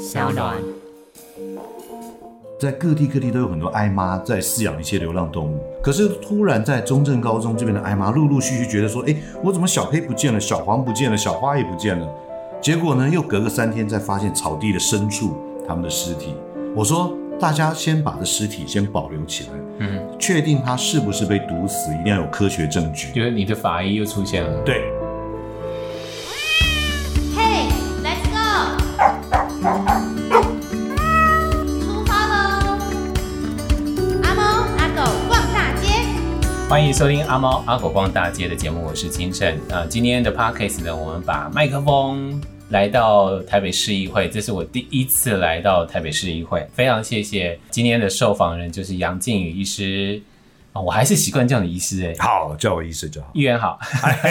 小暖。在各地各地都有很多爱妈在饲养一些流浪动物，可是突然在中正高中这边的爱妈陆陆续续觉得说，哎，我怎么小黑不见了，小黄不见了，小花也不见了？结果呢，又隔个三天再发现草地的深处他们的尸体。我说，大家先把这尸体先保留起来，嗯，确定他是不是被毒死，一定要有科学证据。就是你的法医又出现了，对。欢迎收听阿猫阿狗逛大街的节目，我是金盛。啊，今天的 podcast 呢，我们把麦克风来到台北市议会，这是我第一次来到台北市议会，非常谢谢今天的受访人，就是杨靖宇医师啊，我还是习惯叫你医师哎，好，叫我医师就好。议员好，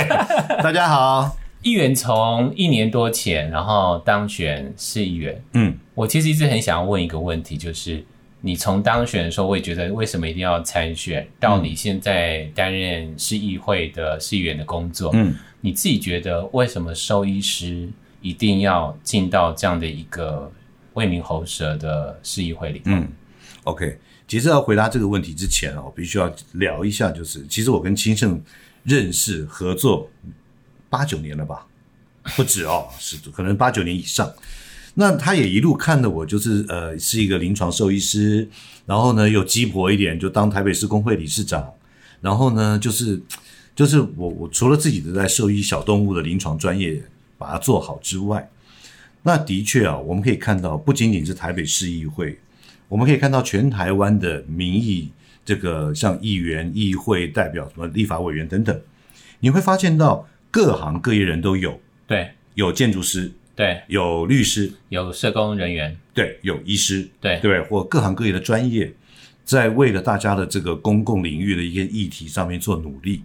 大家好。议员从一年多前，然后当选市议员，嗯，我其实一直很想要问一个问题，就是。你从当选的时候，我也觉得为什么一定要参选？到你现在担任市议会的市议员的工作，嗯，你自己觉得为什么兽医师一定要进到这样的一个为民喉舌的市议会里？嗯，OK，其实要回答这个问题之前啊，我必须要聊一下，就是其实我跟清盛认识合作八九年了吧，不止哦，是可能八九年以上。那他也一路看的我，就是呃，是一个临床兽医师，然后呢又鸡婆一点，就当台北市工会理事长，然后呢就是就是我我除了自己的在兽医小动物的临床专业把它做好之外，那的确啊，我们可以看到不仅仅是台北市议会，我们可以看到全台湾的民意，这个像议员、议会代表、什么立法委员等等，你会发现到各行各业人都有，对，有建筑师。对，有律师，有社工人员，对，有医师，对对，或各行各业的专业，在为了大家的这个公共领域的一些议题上面做努力。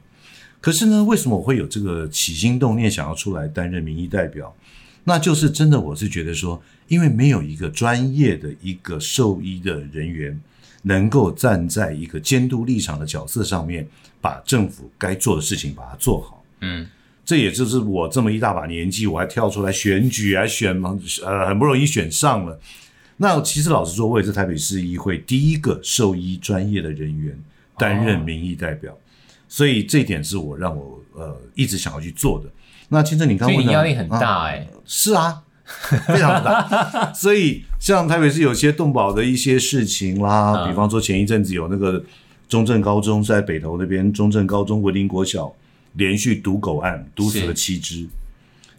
可是呢，为什么我会有这个起心动念想要出来担任民意代表？那就是真的，我是觉得说，因为没有一个专业的一个兽医的人员，能够站在一个监督立场的角色上面，把政府该做的事情把它做好。嗯。这也就是我这么一大把年纪，我还跳出来选举，还选嘛，呃，很不容易选上了。那其实老实说，我也是台北市议会第一个兽医专业的人员担任民意代表，哦、所以这一点是我让我呃一直想要去做的。那其实你刚刚问，所以你压力很大哎、欸啊，是啊，非常大。所以像台北市有些动保的一些事情啦，嗯、比方说前一阵子有那个中正高中在北投那边，中正高中文林国小。连续毒狗案毒死了七只，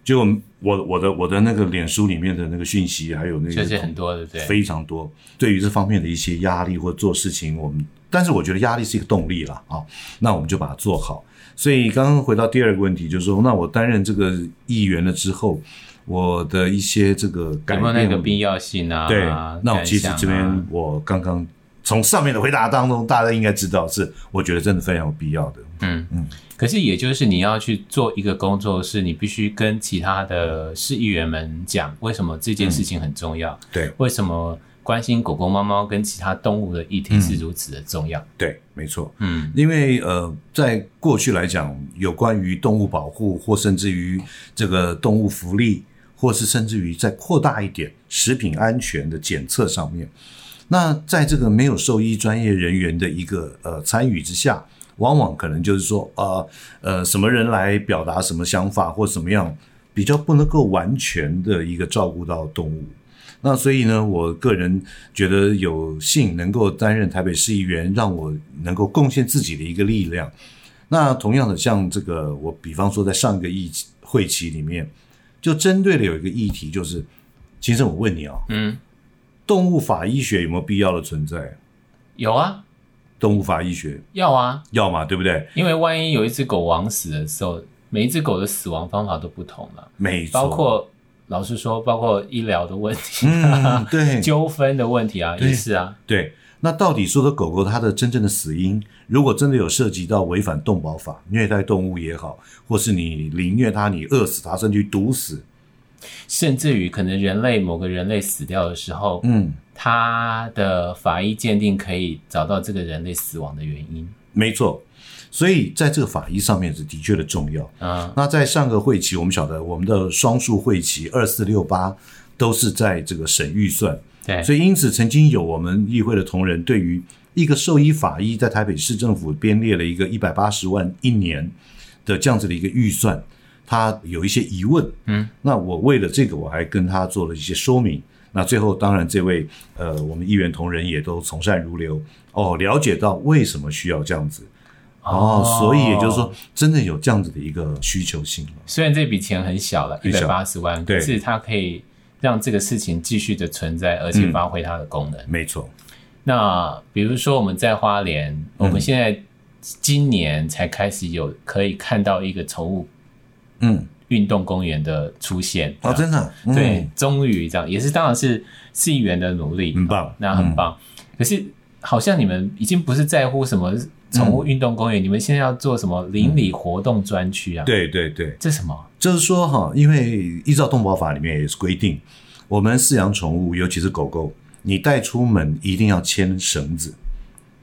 就我我的我的那个脸书里面的那个讯息，还有那个是很多的，对，非常多。对于这方面的一些压力或做事情，我们但是我觉得压力是一个动力了啊。那我们就把它做好。所以刚刚回到第二个问题，就是说，那我担任这个议员了之后，我的一些这个改变，有没有那个必要性啊？对，那我其实这边我刚刚从上面的回答当中，大家应该知道是，我觉得真的非常有必要的。嗯嗯。可是，也就是你要去做一个工作，是你必须跟其他的市议员们讲，为什么这件事情很重要？嗯、对，为什么关心狗狗、猫猫跟其他动物的议题是如此的重要？嗯、对，没错。嗯，因为呃，在过去来讲，有关于动物保护，或甚至于这个动物福利，或是甚至于再扩大一点食品安全的检测上面，那在这个没有兽医专业人员的一个呃参与之下。往往可能就是说，呃呃，什么人来表达什么想法或怎么样，比较不能够完全的一个照顾到动物。那所以呢，我个人觉得有幸能够担任台北市议员，让我能够贡献自己的一个力量。那同样的，像这个，我比方说在上一个议会期里面，就针对了有一个议题，就是，先生我问你啊，嗯，动物法医学有没有必要的存在？有啊。动物法医学要啊，要嘛，对不对？因为万一有一只狗枉死的时候，每一只狗的死亡方法都不同了，没错。包括老实说，包括医疗的问题，嗯，对，纠纷的问题啊，也是啊，对。那到底说的狗狗它的真正的死因，如果真的有涉及到违反动保法、虐待动物也好，或是你凌虐它、你饿死它，甚至于毒死，甚至于可能人类某个人类死掉的时候，嗯。他的法医鉴定可以找到这个人类死亡的原因，没错。所以在这个法医上面是的确的重要啊。那在上个会期，我们晓得我们的双数会期二四六八都是在这个省预算。对，所以因此曾经有我们议会的同仁对于一个兽医法医在台北市政府编列了一个一百八十万一年的这样子的一个预算，他有一些疑问。嗯，那我为了这个，我还跟他做了一些说明。那最后，当然这位呃，我们议员同仁也都从善如流哦，了解到为什么需要这样子哦，哦，所以也就是说，真的有这样子的一个需求性。虽然这笔钱很小了，一百八十万，可是它可以让这个事情继续的存在，而且发挥它的功能。嗯、没错。那比如说我们在花莲，嗯、我们现在今年才开始有可以看到一个宠物嗯运动公园的出现。哦，真的、嗯、对，终于这样也是当然是市议员的努力，很棒，那很棒。嗯、可是好像你们已经不是在乎什么宠物运动公园，嗯、你们现在要做什么邻里活动专区啊？对对对，这什么？就是说哈，因为依照动保法里面也是规定，我们饲养宠物，尤其是狗狗。你带出门一定要牵绳子，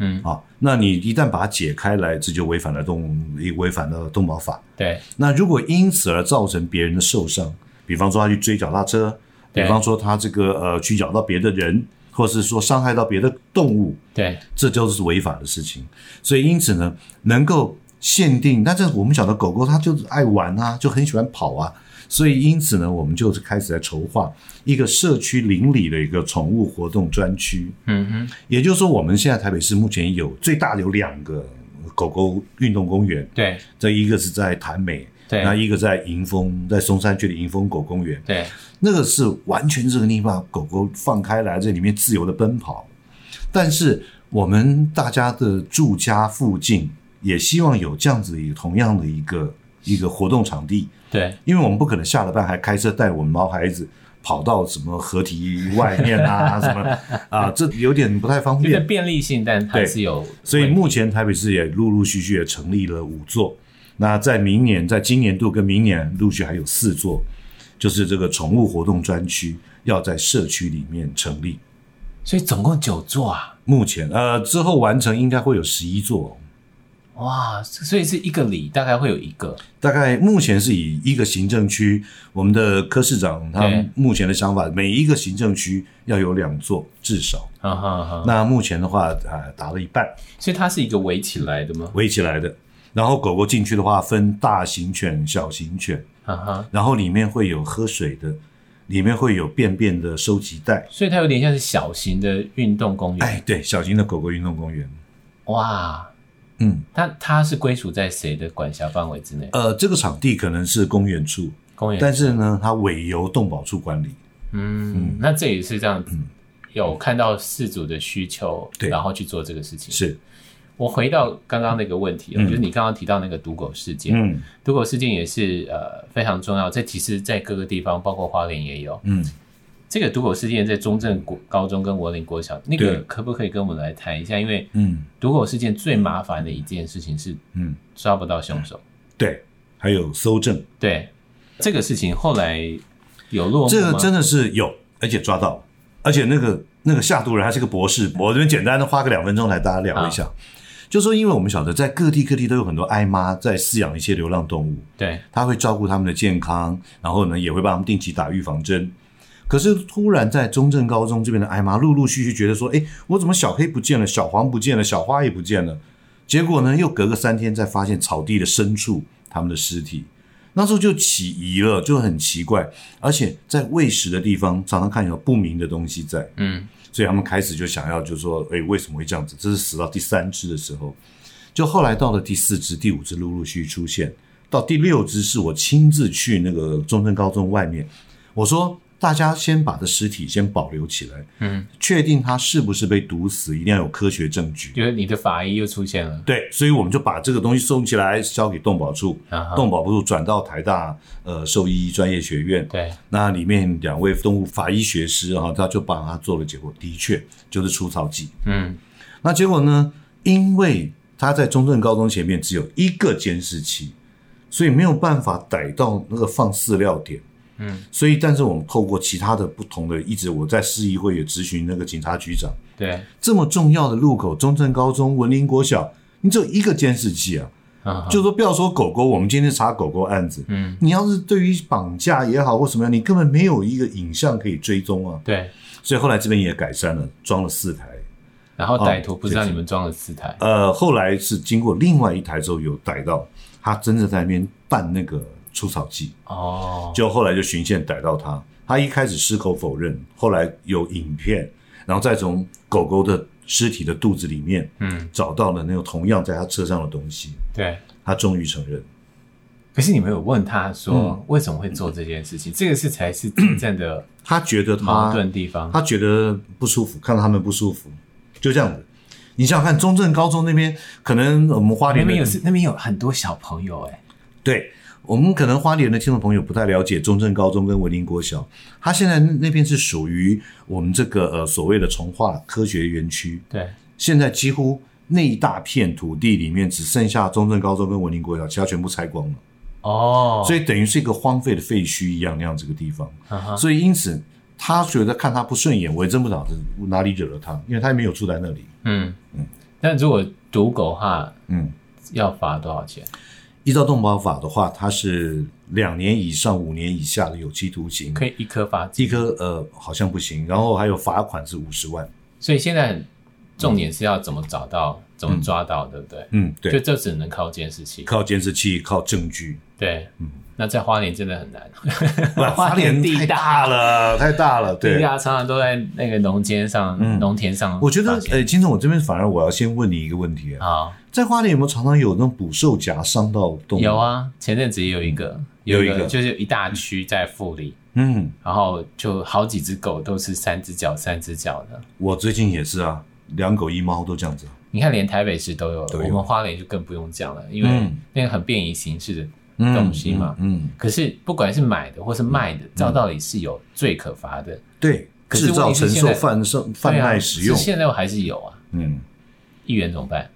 嗯，啊，那你一旦把它解开来，这就违反了动违反了动保法。对，那如果因此而造成别人的受伤，比方说他去追脚踏车，比方说他这个呃去咬到别的人，或是说伤害到别的动物，对，这就是违法的事情。所以因此呢，能够限定，那这我们晓得狗狗它就是爱玩啊，就很喜欢跑啊。所以，因此呢，我们就是开始在筹划一个社区邻里的一个宠物活动专区。嗯哼，也就是说，我们现在台北市目前有最大的有两个狗狗运动公园。对，这一个是在潭美，对，那一个在迎风，在松山区的迎风狗公园。对，那个是完全这个地方狗狗放开来，在里面自由的奔跑。但是，我们大家的住家附近也希望有这样子一个同样的一个一个活动场地。对，因为我们不可能下了班还开车带我们毛孩子跑到什么河堤外面啊，什么啊，这有点不太方便。便利性，但还是有。所以目前台北市也陆陆续续也成立了五座，那在明年，在今年度跟明年陆续还有四座，就是这个宠物活动专区要在社区里面成立。所以总共九座啊？目前呃，之后完成应该会有十一座。哇，所以是一个里大概会有一个，大概目前是以一个行政区，我们的柯市长他目前的想法，每一个行政区要有两座至少。啊哈哈。那目前的话，呃，达了一半。所以它是一个围起来的吗？围起来的。然后狗狗进去的话，分大型犬、小型犬。啊哈。然后里面会有喝水的，里面会有便便的收集袋。所以它有点像是小型的运动公园。哎，对，小型的狗狗运动公园。哇。嗯，它它是归属在谁的管辖范围之内？呃，这个场地可能是公园处，公园，但是呢，它委由动保处管理。嗯，嗯，那这也是这样子，有看到事主的需求，对，然后去做这个事情。是，我回到刚刚那个问题，嗯，就是你刚刚提到那个毒狗事件，嗯，毒狗事件也是呃非常重要，这其实在各个地方，包括花莲也有，嗯。这个毒狗事件在中正国高中跟文林国小，那个可不可以跟我们来谈一下？因为嗯，毒狗事件最麻烦的一件事情是嗯抓不到凶手，对，还有搜证，对，这个事情后来有落？这个真的是有，而且抓到，而且那个那个下毒人还是个博士。我这边简单的花个两分钟来大家聊一下，就说因为我们晓得在各地各地都有很多爱妈在饲养一些流浪动物，对，他会照顾他们的健康，然后呢也会帮他们定期打预防针。可是突然在中正高中这边的爱妈陆陆续续觉得说，哎，我怎么小黑不见了，小黄不见了，小花也不见了？结果呢，又隔个三天再发现草地的深处他们的尸体，那时候就起疑了，就很奇怪，而且在喂食的地方常常看有不明的东西在，嗯，所以他们开始就想要就说，哎，为什么会这样子？这是死到第三只的时候，就后来到了第四只、第五只陆陆续续出现，到第六只是我亲自去那个中正高中外面，我说。大家先把这尸体先保留起来，嗯，确定他是不是被毒死，一定要有科学证据。就是你的法医又出现了，对，所以我们就把这个东西送起来，交给动保处，啊、动保处转到台大呃兽医专业学院，对，那里面两位动物法医学师啊，他就帮他做了结果，的确就是除草剂，嗯，那结果呢，因为他在中正高中前面只有一个监视器，所以没有办法逮到那个放饲料点。嗯，所以，但是我们透过其他的不同的，一直我在市议会也咨询那个警察局长，对，这么重要的路口，中正高中、文林国小，你只有一个监视器啊，嗯，就说不要说狗狗，我们今天查狗狗案子，嗯，你要是对于绑架也好或什么样，你根本没有一个影像可以追踪啊。对，所以后来这边也改善了，装了四台。然后歹徒不知道你们装了四台，呃，后来是经过另外一台之后有逮到他，真的在那边办那个除草剂。哦，就后来就循线逮到他，他一开始矢口否认，后来有影片，然后再从狗狗的尸体的肚子里面，嗯，找到了那个同样在他车上的东西，对，他终于承认。可是你没有问他说为什么会做这件事情？嗯、这个是才是真正的 他觉得矛盾地方，他觉得不舒服，看到他们不舒服。就这样子，你想想看，中正高中那边可能我们花莲那边有是那边有很多小朋友哎、欸，对我们可能花莲的听众朋友不太了解中正高中跟文林国小，它现在那边是属于我们这个呃所谓的从化科学园区。对，现在几乎那一大片土地里面只剩下中正高中跟文林国小，其他全部拆光了。哦，所以等于是一个荒废的废墟一样那样子个地方。所以因此。他觉得看他不顺眼，我也真不晓得哪里惹了他，因为他也没有住在那里。嗯嗯。但如果毒狗的话，嗯，要罚多少钱？依照动保法的话，它是两年以上五年以下的有期徒刑，可以一颗罚，一颗呃好像不行，然后还有罚款是五十万。所以现在重点是要怎么找到、嗯、怎么抓到，对不对？嗯，对。就这只能靠监视器，靠监视器，靠证据。对，嗯。那在花莲真的很难，花莲地大了，太大了，对，地大常常都在那个农间上、农、嗯、田上。我觉得，诶、欸，金总，我这边反而我要先问你一个问题啊，好。在花莲有没有常常有那种捕兽夹伤到动物？有啊，前阵子也有一个，有一个，就是一大区在富里，嗯，然后就好几只狗都是三只脚、三只脚的。我最近也是啊，两狗一猫都这样子。你看，连台北市都有，了有，我们花莲就更不用讲了，因为那个很便宜形式的。东西嘛，嗯，嗯，可是不管是买的或是卖的，照道理是有罪可罚的。对，制造、承受、贩售、贩卖、使用，现在还是有啊。嗯，议员怎么办？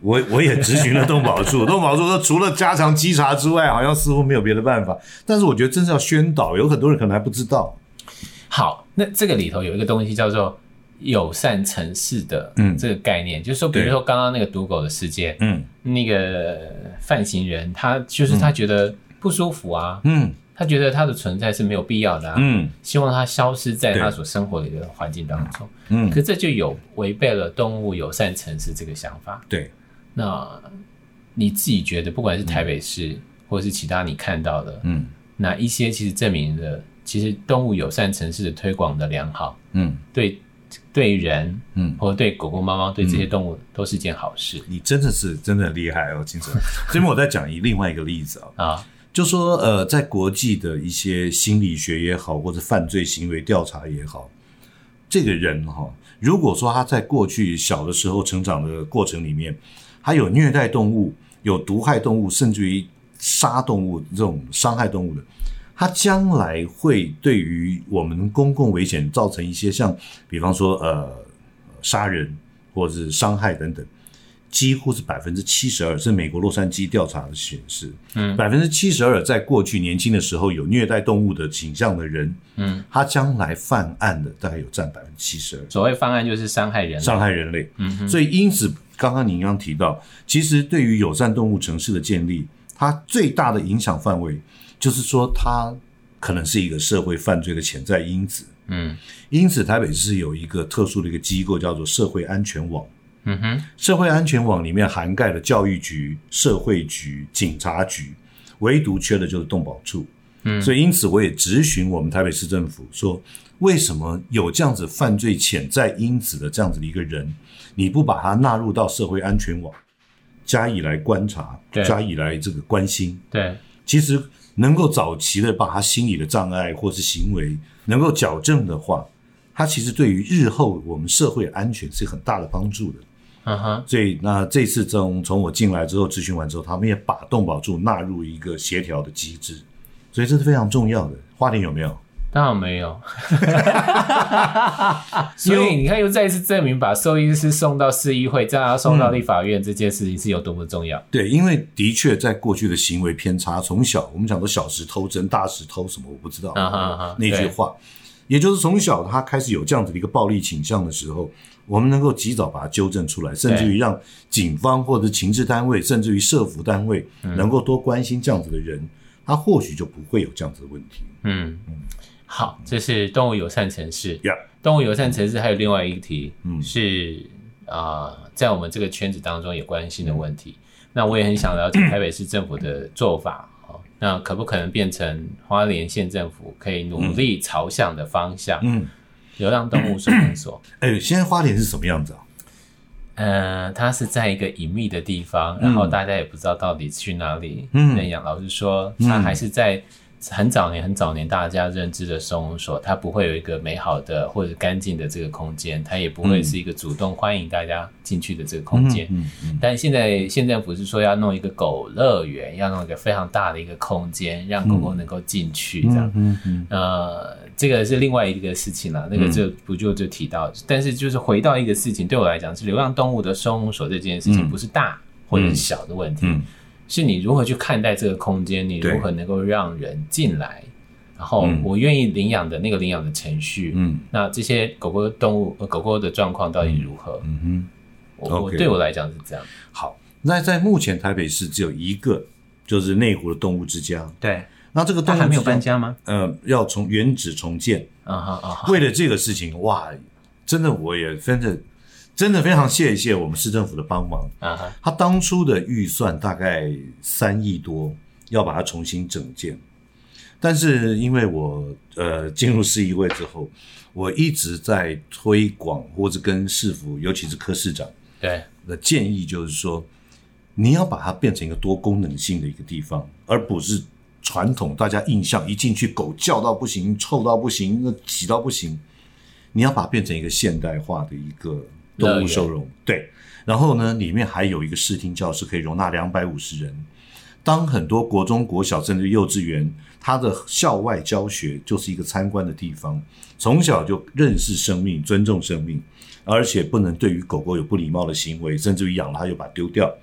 我我也咨询了动保处，动保处说除了加强稽查之外，好像似乎没有别的办法。但是我觉得真是要宣导，有很多人可能还不知道。好，那这个里头有一个东西叫做。友善城市的这个概念，嗯、就是说，比如说刚刚那个赌狗的事件，嗯，那个犯行人他就是他觉得不舒服啊，嗯，他觉得他的存在是没有必要的，啊，嗯，希望他消失在他所生活的一个环境当中，嗯，可这就有违背了动物友善城市这个想法，对。那你自己觉得，不管是台北市，嗯、或是其他你看到的，嗯，哪一些其实证明了，其实动物友善城市的推广的良好，嗯，对。对人，嗯，或者对狗狗、猫猫，对这些动物都是件好事。你真的是真的很厉害哦，金城。这边我再讲一另外一个例子啊，啊，就说呃，在国际的一些心理学也好，或者犯罪行为调查也好，这个人哈，如果说他在过去小的时候成长的过程里面，他有虐待动物、有毒害动物，甚至于杀动物这种伤害动物的。它将来会对于我们公共危险造成一些像，比方说呃杀人或者是伤害等等，几乎是百分之七十二，是美国洛杉矶调查的显示，嗯，百分之七十二在过去年轻的时候有虐待动物的倾向的人，嗯，他将来犯案的大概有占百分之七十二。所谓犯案就是伤害人，伤害人类，嗯哼，所以因此刚刚您刚提到，其实对于友善动物城市的建立，它最大的影响范围。就是说，它可能是一个社会犯罪的潜在因子。嗯，因此台北市有一个特殊的一个机构，叫做社会安全网。嗯哼，社会安全网里面涵盖了教育局、社会局、警察局，唯独缺的就是动保处。嗯，所以因此我也质询我们台北市政府说，为什么有这样子犯罪潜在因子的这样子的一个人，你不把他纳入到社会安全网，加以来观察，加以来这个关心？对，其实。能够早期的把他心理的障碍或是行为能够矫正的话，他其实对于日后我们社会安全是很大的帮助的。嗯哼，所以那这次从从我进来之后咨询完之后，他们也把动保处纳入一个协调的机制，所以这是非常重要的。花莲有没有？当然没有，所以你看，又再一次证明把兽医师送到市议会，再要送到立法院，这件事情是有多么重要。对，因为的确在过去的行为偏差，从小我们讲的小时偷针、大时偷什么，我不知道、uh uh 那句话，也就是从小他开始有这样子的一个暴力倾向的时候，我们能够及早把它纠正出来，甚至于让警方或者情治单位，甚至于社福单位能够多关心这样子的人，他或许就不会有这样子的问题。嗯。嗯，好，这是动物友善城市。Yeah. 动物友善城市还有另外一个题，嗯，是啊、呃，在我们这个圈子当中也关心的问题。嗯、那我也很想了解台北市政府的做法。那可不可能变成花莲县政府可以努力朝向的方向？嗯，流浪动物收容所。哎、欸，现在花莲是什么样子啊？呃，它是在一个隐秘的地方，然后大家也不知道到底去哪里认养。老实说，它还是在。很早年、很早年，大家认知的收容所，它不会有一个美好的或者干净的这个空间，它也不会是一个主动欢迎大家进去的这个空间。嗯嗯嗯、但现在县政府是说要弄一个狗乐园，要弄一个非常大的一个空间，让狗狗能够进去，这样。嗯嗯嗯、呃，这个是另外一个事情了，那个就不就就提到。但是就是回到一个事情，对我来讲是流浪动物的收容所这件事情，不是大或者是小的问题。嗯嗯是你如何去看待这个空间？你如何能够让人进来？然后我愿意领养的那个领养的程序，嗯，那这些狗狗动物狗狗的状况到底如何？嗯哼，我我对我来讲是这样。好，那在目前台北市只有一个，就是内湖的动物之家。对，那这个动物还没有搬家吗？呃，要从原址重建。啊哈啊！为了这个事情，哇，真的我也分着。真的非常谢谢我们市政府的帮忙啊！他当初的预算大概三亿多，要把它重新整建。但是因为我呃进入市议会之后，我一直在推广或者跟市府，尤其是柯市长对的建议，就是说你要把它变成一个多功能性的一个地方，而不是传统大家印象一进去狗叫到不行、臭到不行、那挤到不行。你要把它变成一个现代化的一个。动物收容。对，然后呢，里面还有一个视听教室，可以容纳两百五十人。当很多国中、国小甚至幼稚园，它的校外教学就是一个参观的地方，从小就认识生命、尊重生命，而且不能对于狗狗有不礼貌的行为，甚至于养了它又把它丢掉，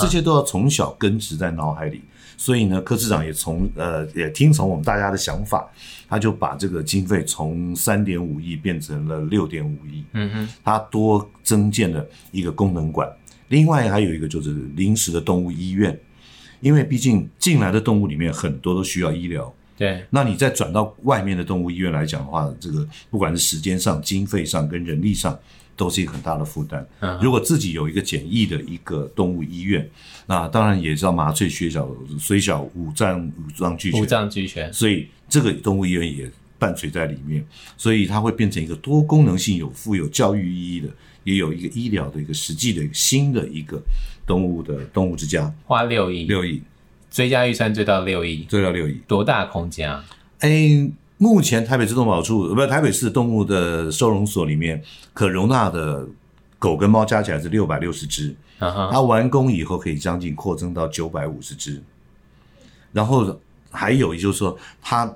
这些都要从小根植在脑海里。所以呢，柯市长也从呃也听从我们大家的想法，他就把这个经费从三点五亿变成了六点五亿。嗯哼，他多增建了一个功能馆，另外还有一个就是临时的动物医院，因为毕竟进来的动物里面很多都需要医疗。对，那你再转到外面的动物医院来讲的话，这个不管是时间上、经费上跟人力上。都是一个很大的负担。如果自己有一个简易的一个动物医院，那当然也是要麻醉、血小、虽小五脏五脏俱全。五脏俱全。所以这个动物医院也伴随在里面，所以它会变成一个多功能性、有富有教育意义的，也有一个医疗的一个实际的新的一个动物的动物之家。花六亿，六亿，追加预算追到六亿，追到六亿，多大空间啊？哎。目前台北市动保处，不台北市动物的收容所里面，可容纳的狗跟猫加起来是六百六十只。它完工以后可以将近扩增到九百五十只。然后还有，也就是说，它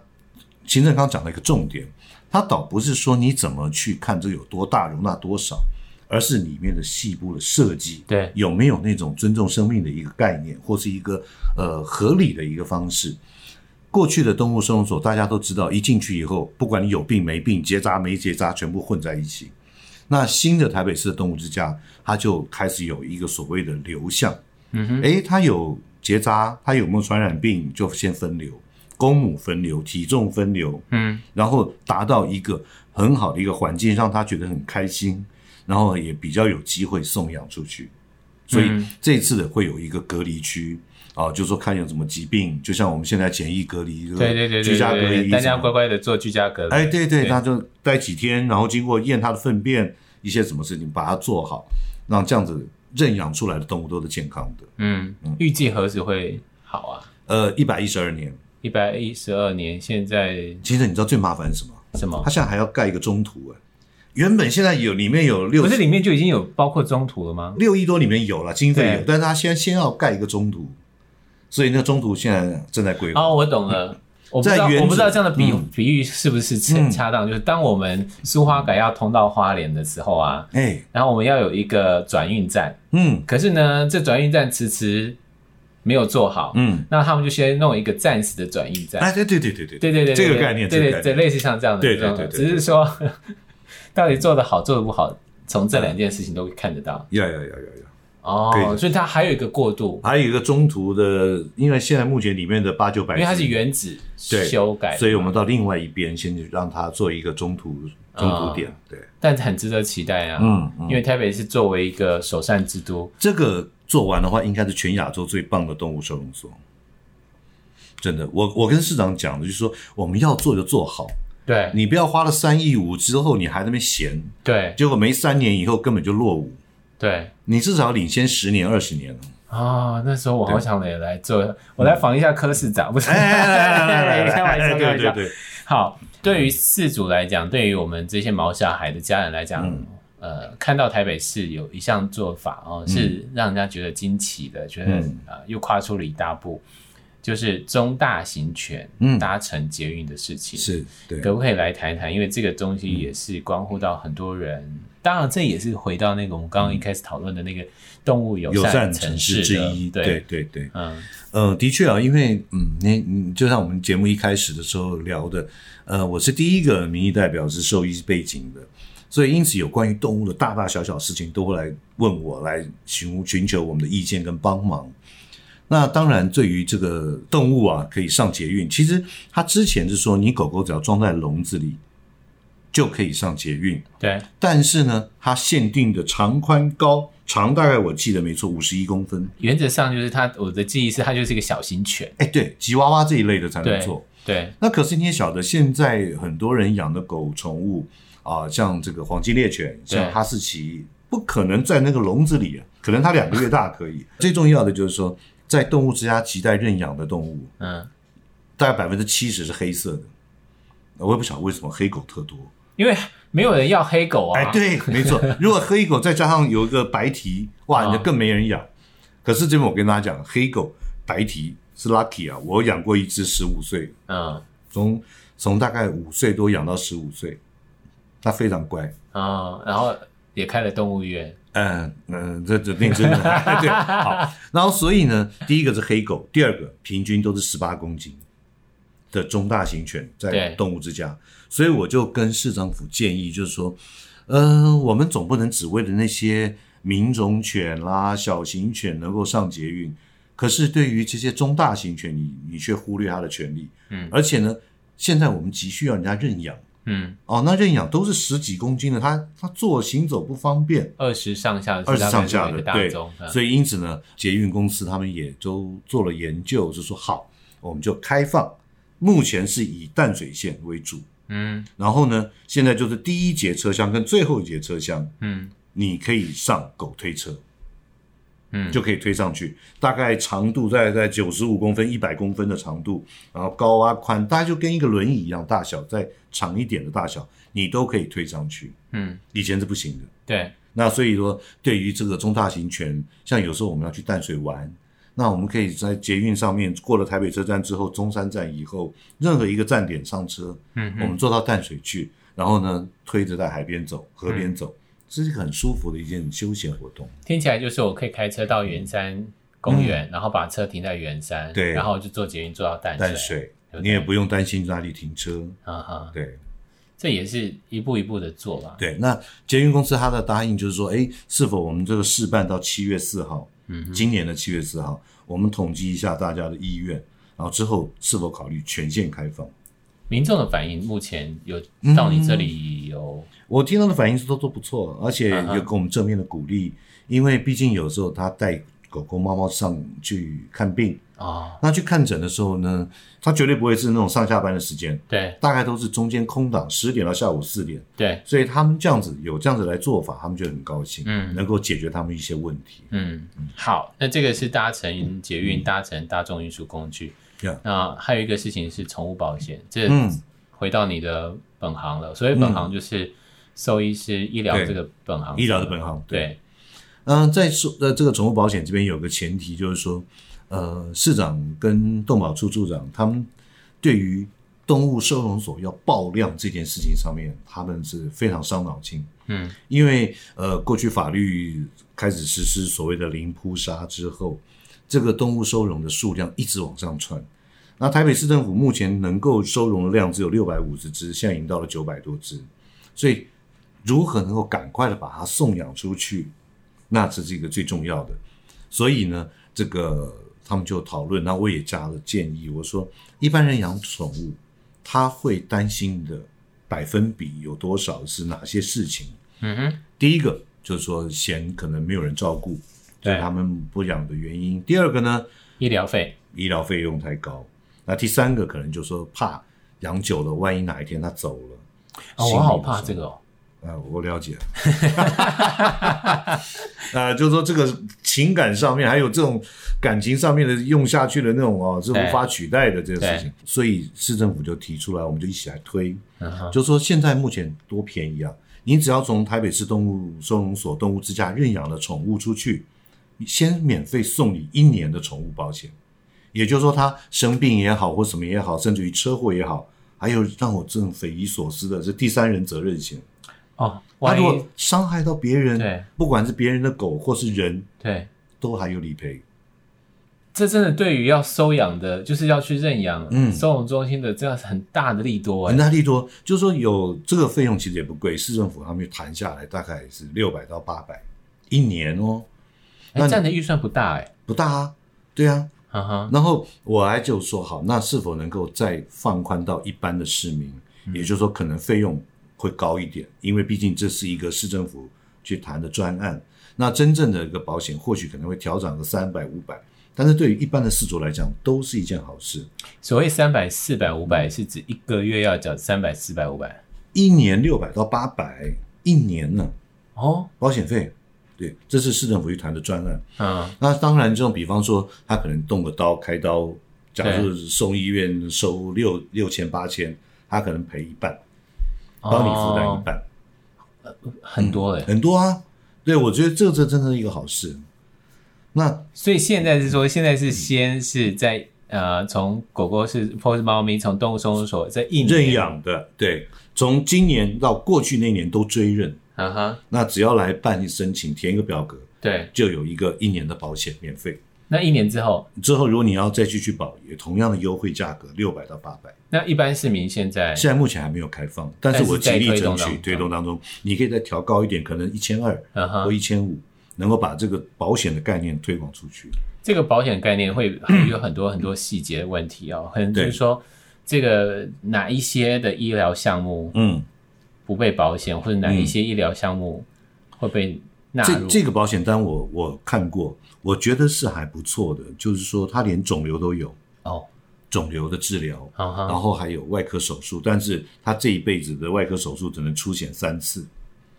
行政刚讲了一个重点，它倒不是说你怎么去看这有多大，容纳多少，而是里面的细部的设计，对，有没有那种尊重生命的一个概念，或是一个呃合理的一个方式。过去的动物收容所，大家都知道，一进去以后，不管你有病没病，结扎没结扎，全部混在一起。那新的台北市的动物之家，它就开始有一个所谓的流向。嗯哼，诶，它有结扎，它有没有传染病，就先分流，公母分流，体重分流，嗯，然后达到一个很好的一个环境，让它觉得很开心，然后也比较有机会送养出去。所以这次的会有一个隔离区。啊，就是说看有什么疾病，就像我们现在检疫隔离，对对对，居家隔离，大家乖乖的做居家隔离。哎，对对，他就待几天，然后经过验他的粪便，一些什么事情把它做好，让这样子认养出来的动物都是健康的。嗯嗯，预计何时会好啊？呃，一百一十二年，一百一十二年，现在其实你知道最麻烦是什么？什么？他现在还要盖一个中途哎，原本现在有里面有六，不是里面就已经有包括中途了吗？六亿多里面有了经费有，但是他先先要盖一个中途。所以那中途现在正在规划。哦，我懂了。我不知道，我不知道这样的比比喻是不是恰当？就是当我们苏花改要通到花莲的时候啊，哎，然后我们要有一个转运站，嗯，可是呢，这转运站迟迟没有做好，嗯，那他们就先弄一个暂时的转运站。哎，对对对对对对。对对，这个概念，对对对，类似像这样的，对对对，只是说 到底做的好做的不好，从这两件事情都看得到。要要要要要哦，所以它还有一个过渡，还有一个中途的，因为现在目前里面的八九百，因为它是原址修改，所以我们到另外一边先让它做一个中途中途点，对，但很值得期待啊，嗯，因为台北是作为一个首善之都，这个。做完的话，应该是全亚洲最棒的动物收容所。真的，我我跟市长讲的就是说，我们要做就做好。对，你不要花了三亿五之后，你还在那边闲。对，结果没三年以后根本就落伍。对，你至少要领先十年二十年了。啊，那时候我好想也来做，我来访一下柯市长，不是？开玩笑，对对对。好，对于市主来讲，对于我们这些毛小孩的家人来讲。呃，看到台北市有一项做法哦，是让人家觉得惊奇的，嗯、觉得啊、呃，又跨出了一大步，就是中大型犬搭乘捷运的事情。是，对，可不可以来谈一谈？因为这个东西也是关乎到很多人。嗯、当然，这也是回到那个我们刚刚一开始讨论的那个动物友善城市之一。对，对，对，对，嗯，呃，的确啊，因为嗯，你你就像我们节目一开始的时候聊的，呃，我是第一个民意代表，是兽医背景的。所以，因此有关于动物的大大小小事情，都会来问我，来寻寻求我们的意见跟帮忙。那当然，对于这个动物啊，可以上捷运。其实他之前是说，你狗狗只要装在笼子里，就可以上捷运。对。但是呢，它限定的长宽高长大概我记得没错，五十一公分。原则上就是它，我的记忆是它就是一个小型犬。哎，对，吉娃娃这一类的才能做。对。对那可是你也晓得，现在很多人养的狗宠物。啊，像这个黄金猎犬，像哈士奇，不可能在那个笼子里啊，可能它两个月大可以。最重要的就是说，在动物之家亟待认养的动物，嗯，大概百分之七十是黑色的。我也不晓得为什么黑狗特多，因为没有人要黑狗啊。哎，对，没错。如果黑狗再加上有一个白蹄，哇，那更没人养。可是这边我跟大家讲，黑狗白蹄是 lucky 啊，我养过一只十五岁，嗯，从从大概五岁多养到十五岁。它非常乖啊、哦，然后也开了动物园。嗯嗯，这这那真的 对。好，然后所以呢，第一个是黑狗，第二个平均都是十八公斤的中大型犬在动物之家，所以我就跟市政府建议，就是说，嗯、呃，我们总不能只为了那些名种犬啦、小型犬能够上捷运，可是对于这些中大型犬，你你却忽略它的权利。嗯，而且呢，现在我们急需要人家认养。嗯，哦，那认养都是十几公斤的，他他坐行走不方便，二十上下，二十上下的，对，嗯、所以因此呢，捷运公司他们也都做了研究，就说好，我们就开放，目前是以淡水线为主，嗯，然后呢，现在就是第一节车厢跟最后一节车厢，嗯，你可以上狗推车。嗯，就可以推上去，大概长度在在九十五公分、一百公分的长度，然后高啊宽，大概就跟一个轮椅一样大小，再长一点的大小，你都可以推上去。嗯，以前是不行的。对，那所以说，对于这个中大型犬，像有时候我们要去淡水玩，那我们可以在捷运上面过了台北车站之后，中山站以后，任何一个站点上车，嗯，我们坐到淡水去，然后呢，推着在海边走，河边走。嗯这是一个很舒服的一件休闲活动。听起来就是我可以开车到圆山公园，嗯、然后把车停在圆山，对，然后就坐捷运坐到淡水，淡水，你也不用担心哪里停车。啊哈，对，这也是一步一步的做吧。对，那捷运公司它的答应就是说，哎，是否我们这个试办到七月四号，嗯，今年的七月四号，我们统计一下大家的意愿，然后之后是否考虑全线开放？民众的反应目前有到你这里有？嗯我听到的反应是都都不错，而且有给我们正面的鼓励，因为毕竟有时候他带狗狗、猫猫上去看病啊，那去看诊的时候呢，他绝对不会是那种上下班的时间，对，大概都是中间空档，十点到下午四点，对，所以他们这样子有这样子来做法，他们就很高兴，嗯，能够解决他们一些问题，嗯，好，那这个是搭乘捷运、搭乘大众运输工具，那还有一个事情是宠物保险，这回到你的本行了，所以本行就是。兽医师医疗这个本行，医疗的本行，对。嗯，在说呃，这个宠物保险这边有个前提，就是说，呃，市长跟动保处处长他们对于动物收容所要爆量这件事情上面，他们是非常伤脑筋。嗯，因为呃，过去法律开始实施所谓的零扑杀之后，这个动物收容的数量一直往上窜。那台北市政府目前能够收容的量只有六百五十只，现在已经到了九百多只，所以如何能够赶快的把它送养出去，那这是一个最重要的。所以呢，这个他们就讨论，那我也加了建议，我说一般人养宠物，他会担心的百分比有多少？是哪些事情？嗯哼，第一个就是说嫌可能没有人照顾，对他们不养的原因。第二个呢，医疗费，医疗费用太高。那第三个可能就是说怕养久了，万一哪一天他走了，哦，我好怕这个哦。啊，我了解。啊，就是说这个情感上面，还有这种感情上面的用下去的那种哦，是无法取代的这个事情。所以市政府就提出来，我们就一起来推。嗯，就是说现在目前多便宜啊！你只要从台北市动物收容所、动物之家认养的宠物出去，你先免费送你一年的宠物保险。也就是说，他生病也好，或什么也好，甚至于车祸也好，还有让我这种匪夷所思的是第三人责任险。哦，他如果伤害到别人，对，不管是别人的狗或是人，对，都还有理赔。这真的对于要收养的，就是要去认养，嗯，收容中心的，这样是很大的利多，很大利多。就是说，有这个费用其实也不贵，市政府他们谈下来大概是六百到八百一年哦。那这样的预算不大哎，不大啊，对啊。Uh huh. 然后我还就说好，那是否能够再放宽到一般的市民？嗯、也就是说，可能费用会高一点，因为毕竟这是一个市政府去谈的专案。那真正的一个保险，或许可能会调整个三百、五百，但是对于一般的事主来讲，都是一件好事。所谓三百、四百、五百，是指一个月要缴三百、四百、五百，一年六百到八百，一年呢？哦，保险费。对，这是市政府去谈的专案。嗯，那当然，这种比方说，他可能动个刀开刀，假如送医院收六六千八千，他可能赔一半，帮你负担一半，哦、很多哎、嗯，很多啊。对，我觉得这这真的是一个好事。那所以现在是说，现在是先是在、嗯、呃，从狗狗是或是猫咪从动物收容所在一年认养的，对，从今年到过去那年都追认。啊哈，那只要来办理申请，填一个表格，对，就有一个一年的保险免费。那一年之后，之后如果你要再继续保，也同样的优惠价格，六百到八百。那一般市民现在现在目前还没有开放，但是我极力争取推动当中，你可以再调高一点，可能一千二或一千五，能够把这个保险的概念推广出去。这个保险概念会有很多很多细节的问题哦，可能就是说这个哪一些的医疗项目，嗯。不被保险或者哪一些医疗项目会被纳入？这这个保险单我我看过，我觉得是还不错的。就是说，它连肿瘤都有。哦，肿瘤的治疗，哦、然后还有外科手术，但是他这一辈子的外科手术只能出险三次，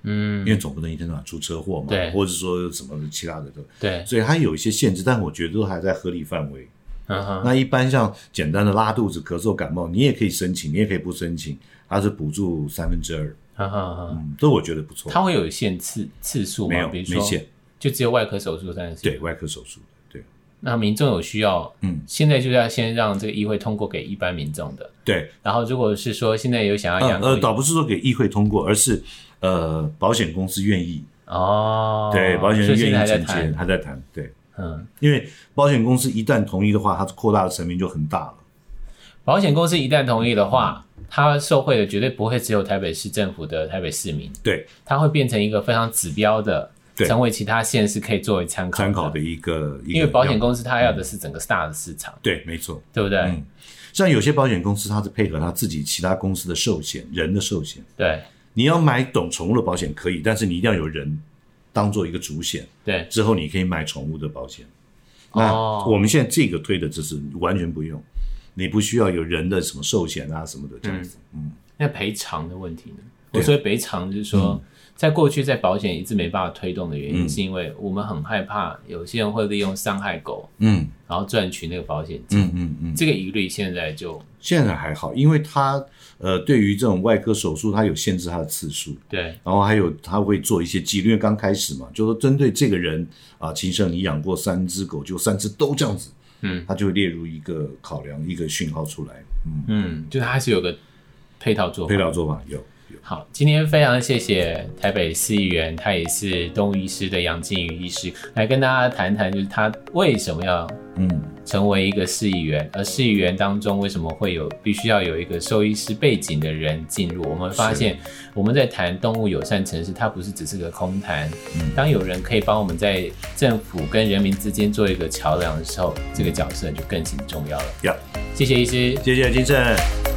嗯，因为总不能一天到晚出车祸嘛，对，或者说什么其他的都。对，所以它有一些限制，但我觉得都还在合理范围。嗯哼，那一般像简单的拉肚子、咳嗽、感冒，你也可以申请，你也可以不申请，它是补助三分之二。哈哈哈，嗯，这我觉得不错。它会有限次次数吗？没有，比如说没限，就只有外科手术三次。对，外科手术。对。那民众有需要，嗯，现在就是要先让这个议会通过给一般民众的。对。然后，如果是说现在有想要养，呃，倒不是说给议会通过，而是呃，保险公司愿意。哦。对，保险公司愿意承接，还在谈。对。嗯，因为保险公司一旦同意的话，它扩大的层面就很大了。保险公司一旦同意的话，它受惠的绝对不会只有台北市政府的台北市民，对，它会变成一个非常指标的，成为其他县市可以作为参考参考的一个。因为保险公司它要的是整个大的市场，对，没错，对不对？嗯，像有些保险公司，它是配合它自己其他公司的寿险，人的寿险。对，你要买懂宠物的保险可以，但是你一定要有人当做一个主险。对，之后你可以买宠物的保险。那我们现在这个推的就是完全不用，你不需要有人的什么寿险啊什么的这样子。嗯，那赔偿的问题呢？我说赔偿就是说，在过去在保险一直没办法推动的原因，是因为我们很害怕有些人会利用伤害狗，嗯，然后赚取那个保险金。嗯嗯嗯，这个疑虑现在就现在还好，因为他呃，对于这种外科手术，他有限制他的次数。对，然后还有他会做一些记录，因为刚开始嘛，就说针对这个人啊，秦生你养过三只狗，就三只都这样子，嗯，他就会列入一个考量，一个讯号出来。嗯。嗯，就它还是有个配套做法，配套做法有有。好，今天非常谢谢台北市议员，他也是动物医师的杨靖宇医师，来跟大家谈谈，就是他为什么要嗯成为一个市议员，而市议员当中为什么会有必须要有一个兽医师背景的人进入？我们发现我们在谈动物友善城市，它不是只是个空谈。嗯当有人可以帮我们在政府跟人民之间做一个桥梁的时候，这个角色就更显重要了。要，谢谢医师，谢谢金正。